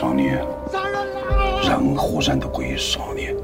少年，任何人都归于少年。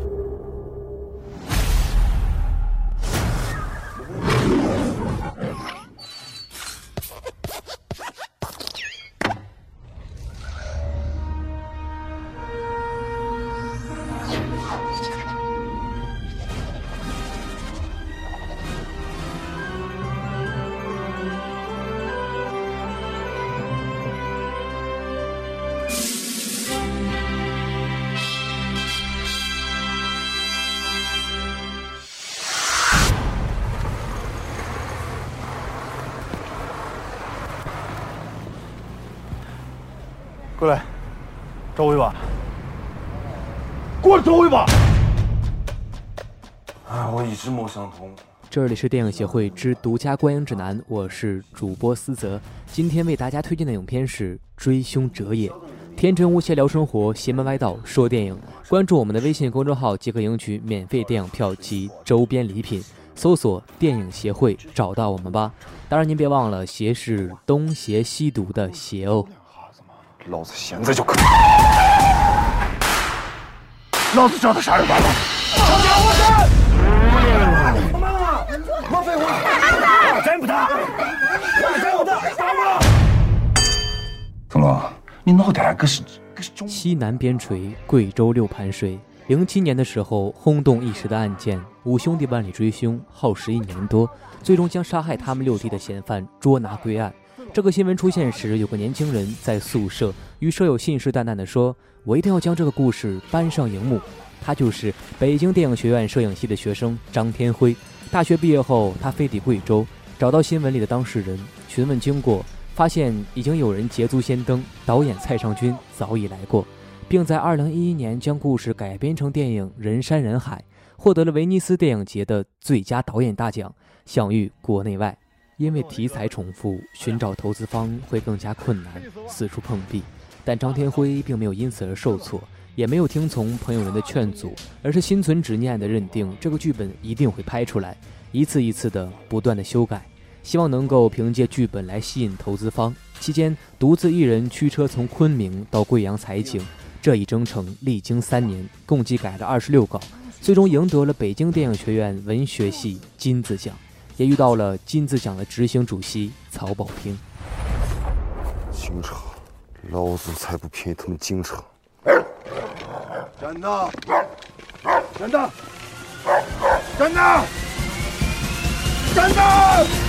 过来，找我一把。过来找我一把。哎，我一直没想通。这里是电影协会之独家观影指南，我是主播思泽。今天为大家推荐的影片是《追凶者也》。天真无邪聊生活，邪门歪道说电影。关注我们的微信公众号即可赢取免费电影票及周边礼品。搜索“电影协会”找到我们吧。当然，您别忘了“邪”是东邪西毒的“邪”哦。老子现在就可以！老子找他杀人犯了！放开我身！妈妈，莫废话！真不打！真不打！打我！怎么了？你脑袋可是可是中？西南边陲，贵州六盘水。零七年的时候，轰动一时的案件——五兄弟万里追凶，耗时一年多，最终将杀害他们六弟的嫌犯捉拿归案。这个新闻出现时，有个年轻人在宿舍与舍友信誓旦旦地说：“我一定要将这个故事搬上荧幕。”他就是北京电影学院摄影系的学生张天辉。大学毕业后，他飞抵贵州，找到新闻里的当事人，询问经过，发现已经有人捷足先登，导演蔡尚君早已来过，并在2011年将故事改编成电影《人山人海》，获得了威尼斯电影节的最佳导演大奖，享誉国内外。因为题材重复，寻找投资方会更加困难，四处碰壁。但张天辉并没有因此而受挫，也没有听从朋友们的劝阻，而是心存执念地认定这个剧本一定会拍出来，一次一次的不断的修改，希望能够凭借剧本来吸引投资方。期间，独自一人驱车从昆明到贵阳采景，这一征程历经三年，共计改了二十六稿，最终赢得了北京电影学院文学系金字奖。也遇到了金字奖的执行主席曹保平。京城，老子才不便宜他们京城！站那！站那！站那！站那！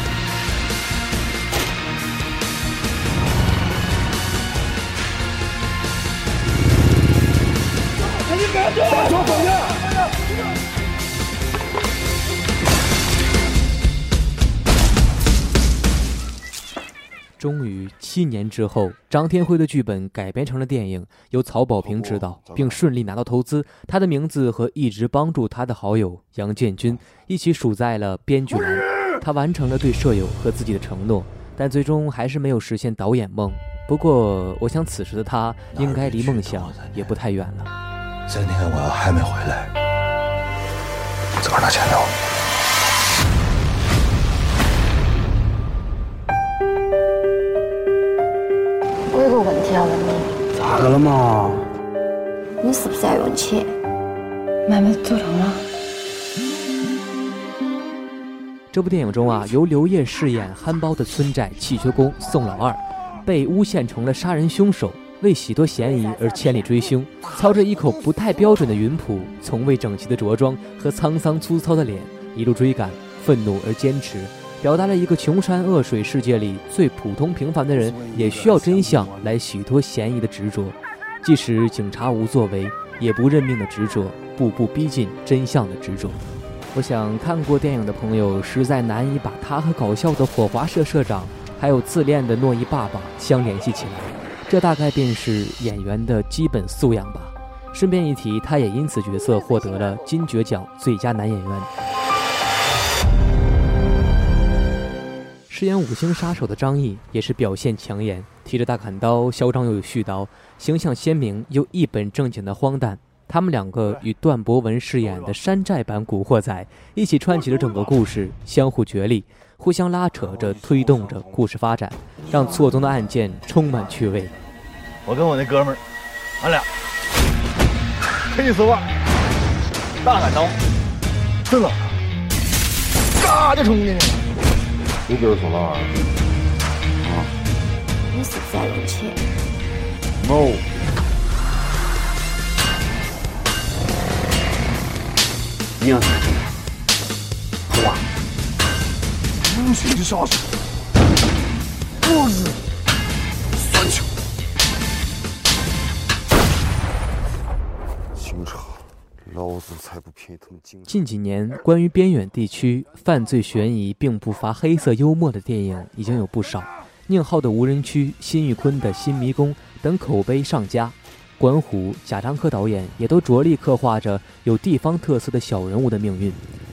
终于，七年之后，张天辉的剧本改编成了电影，由曹保平执导，并顺利拿到投资。他的名字和一直帮助他的好友杨建军一起数在了编剧栏。他完成了对舍友和自己的承诺，但最终还是没有实现导演梦。不过，我想此时的他应该离梦想也不太远了。今天我要还没回来，自个儿拿钱了。有你，咋个了嘛？你是不是要用钱？妹妹做成了。这部电影中啊，由刘烨饰演憨包的村寨气缺工宋老二，被诬陷成了杀人凶手，为洗脱嫌疑而千里追凶，操着一口不太标准的云普，从未整齐的着装和沧桑粗糙的脸，一路追赶，愤怒而坚持。表达了一个穷山恶水世界里最普通平凡的人也需要真相来洗脱嫌疑的执着，即使警察无作为，也不认命的执着，步步逼近真相的执着。我想看过电影的朋友实在难以把他和搞笑的火华社社长，还有自恋的诺伊爸爸相联系起来，这大概便是演员的基本素养吧。顺便一提，他也因此角色获得了金爵奖最佳男演员。饰演五星杀手的张译也是表现抢眼，提着大砍刀，嚣张又有絮叨，形象鲜明又一本正经的荒诞。他们两个与段博文饰演的山寨版古惑仔一起串起了整个故事，相互角力，互相拉扯着推动着故事发展，让错综的案件充满趣味。我跟我那哥们儿俺俩黑丝袜、大砍刀，真的，嘎就冲进去了。你就是宋老二。你是不是在用钱？No，一样是哇，无情近几年，关于边远地区犯罪悬疑并不乏黑色幽默的电影已经有不少，宁浩的《无人区》、辛玉坤的《新迷宫》等口碑上佳。管虎、贾樟柯导演也都着力刻画着有地方特色的小人物的命运，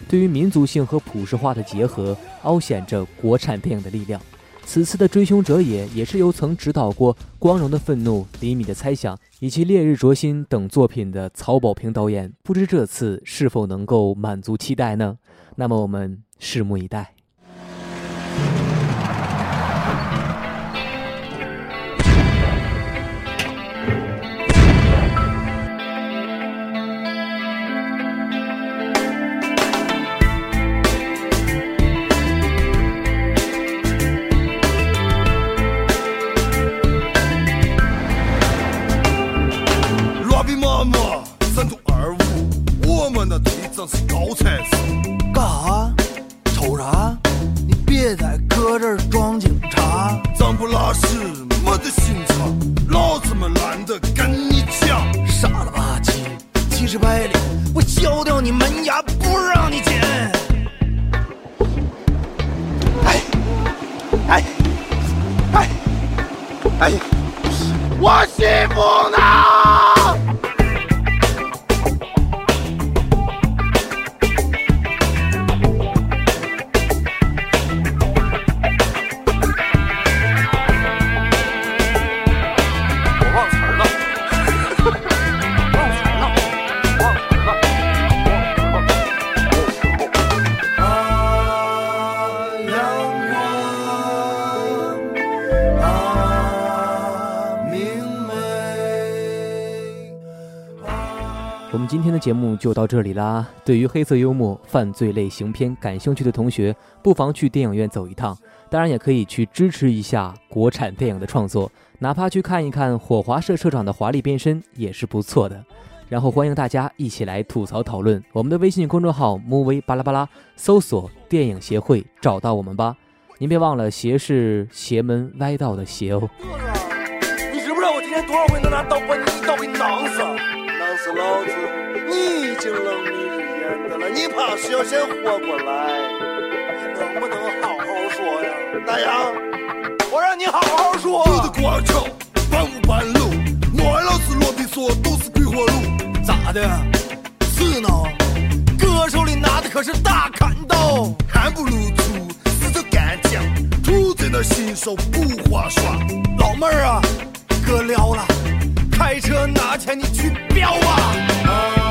对于民族性和普世化的结合，凹显着国产电影的力量。此次的《追凶者也》也是由曾指导过《光荣的愤怒》《李米的猜想》以及《烈日灼心》等作品的曹保平导演，不知这次是否能够满足期待呢？那么我们拭目以待。拉屎，没得心肠，老子们懒得跟你讲。傻了吧唧，气势百里，我削掉你门牙，不让你进！哎，哎，哎，哎，我媳妇呢？今天的节目就到这里啦。对于黑色幽默、犯罪类型片感兴趣的同学，不妨去电影院走一趟。当然，也可以去支持一下国产电影的创作，哪怕去看一看火华社社长的华丽变身也是不错的。然后欢迎大家一起来吐槽讨论。我们的微信公众号 “movie 巴拉巴拉”，搜索“电影协会”找到我们吧。您别忘了，邪是邪门歪道的邪哦。你知不知道我今天多少回能拿刀把你一刀给你囊死？是老子！你已经冷迷日眼的了，你怕是要先活过来？你能不能好好说呀？大洋，我让你好好说。有的瓜桥，半无半路，我老子罗比说都是鬼火路。咋的？是呢？歌手里拿的可是大砍刀。汗不如醋，死就干将，土贼的新手不划算。老妹儿啊，哥撩了，开车拿钱你去飙啊！